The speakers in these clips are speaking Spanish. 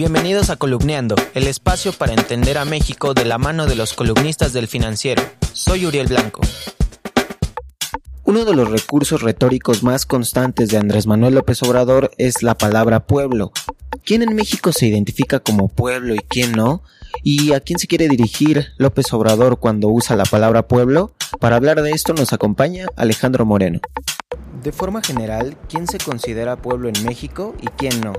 Bienvenidos a Columneando, el espacio para entender a México de la mano de los columnistas del financiero. Soy Uriel Blanco. Uno de los recursos retóricos más constantes de Andrés Manuel López Obrador es la palabra pueblo. ¿Quién en México se identifica como pueblo y quién no? ¿Y a quién se quiere dirigir López Obrador cuando usa la palabra pueblo? Para hablar de esto nos acompaña Alejandro Moreno. De forma general, ¿quién se considera pueblo en México y quién no?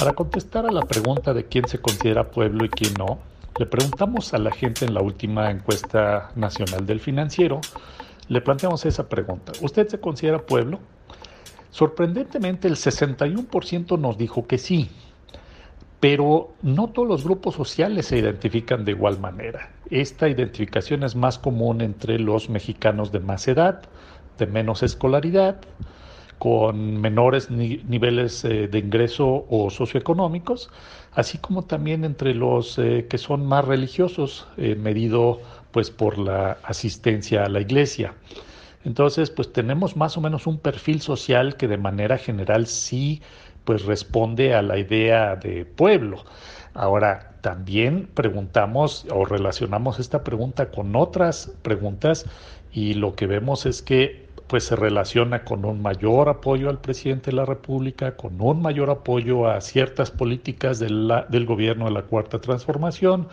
Para contestar a la pregunta de quién se considera pueblo y quién no, le preguntamos a la gente en la última encuesta nacional del financiero, le planteamos esa pregunta. ¿Usted se considera pueblo? Sorprendentemente el 61% nos dijo que sí, pero no todos los grupos sociales se identifican de igual manera. Esta identificación es más común entre los mexicanos de más edad, de menos escolaridad, con menores niveles eh, de ingreso o socioeconómicos, así como también entre los eh, que son más religiosos, eh, medido pues por la asistencia a la iglesia. Entonces, pues tenemos más o menos un perfil social que de manera general sí pues responde a la idea de pueblo. Ahora, también preguntamos o relacionamos esta pregunta con otras preguntas y lo que vemos es que pues se relaciona con un mayor apoyo al presidente de la República, con un mayor apoyo a ciertas políticas del gobierno de la Cuarta Transformación,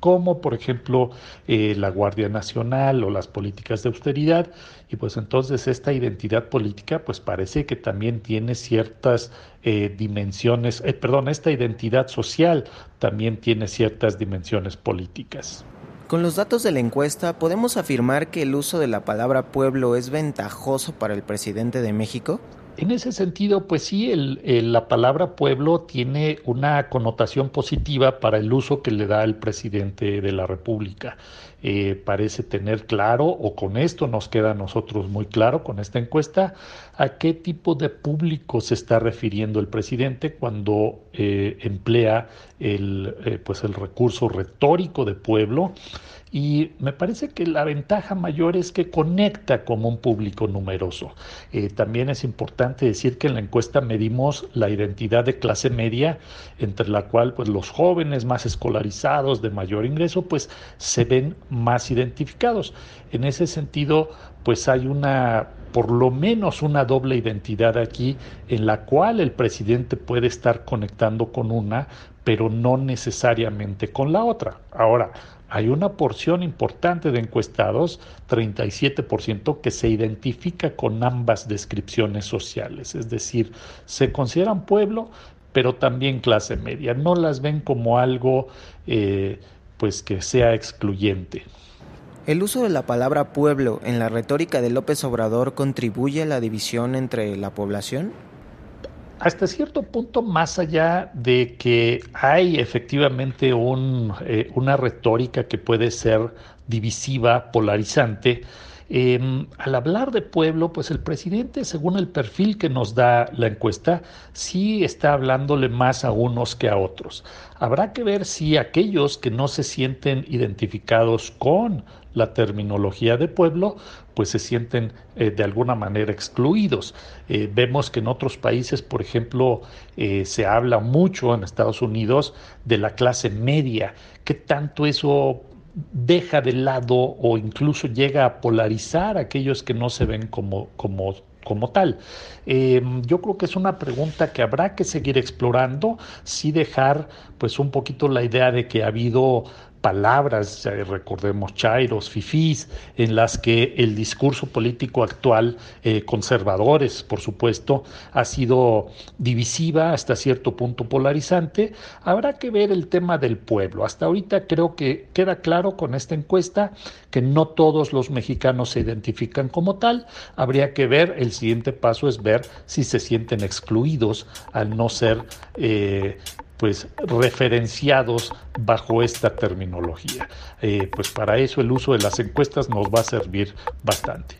como por ejemplo eh, la Guardia Nacional o las políticas de austeridad, y pues entonces esta identidad política pues parece que también tiene ciertas eh, dimensiones, eh, perdón, esta identidad social también tiene ciertas dimensiones políticas. Con los datos de la encuesta, ¿podemos afirmar que el uso de la palabra pueblo es ventajoso para el presidente de México? En ese sentido, pues sí, la palabra pueblo tiene una connotación positiva para el uso que le da el presidente de la República. Eh, parece tener claro, o con esto nos queda a nosotros muy claro con esta encuesta, a qué tipo de público se está refiriendo el presidente cuando eh, emplea el, eh, pues el recurso retórico de pueblo y me parece que la ventaja mayor es que conecta como un público numeroso. También es importante decir que en la encuesta medimos la identidad de clase media, entre la cual pues, los jóvenes más escolarizados de mayor ingreso pues se ven más identificados. En ese sentido, pues hay una por lo menos una doble identidad aquí en la cual el presidente puede estar conectando con una, pero no necesariamente con la otra. Ahora, hay una porción importante de encuestados, 37%, que se identifica con ambas descripciones sociales, es decir, se consideran pueblo, pero también clase media, no las ven como algo eh, pues que sea excluyente. ¿El uso de la palabra pueblo en la retórica de López Obrador contribuye a la división entre la población? hasta cierto punto, más allá de que hay efectivamente un, eh, una retórica que puede ser divisiva, polarizante, em, al hablar de pueblo, pues el presidente, según el perfil que nos da la encuesta, sí está hablándole más a unos que a otros. Habrá que ver si aquellos que no se sienten identificados con la terminología de pueblo, pues se sienten eh, de alguna manera excluidos. Eh, vemos que en otros países, por ejemplo, eh, se habla mucho en Estados Unidos de la clase media. ¿Qué tanto eso deja de lado o incluso llega a polarizar a aquellos que no se ven como, como como tal. yo creo que es una pregunta que habrá que seguir explorando, sí dejar pues un poquito la idea de que ha habido palabras, recordemos chairos, fifís, en las que el discurso político actual, eh, conservadores, por supuesto, ha sido divisiva, hasta cierto punto polarizante. Habrá que ver el tema del pueblo. Hasta ahorita creo que queda claro con esta encuesta que no todos los mexicanos se identifican como tal. Habría que ver, el siguiente paso es ver si se sienten excluidos al no ser eh, pues referenciados bajo esta terminología. Eh, pues para eso el uso de las encuestas nos va a servir bastante.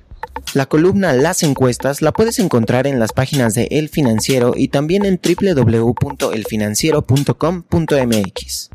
La columna Las encuestas la puedes encontrar en las páginas de El Financiero y también en www.elfinanciero.com.mx.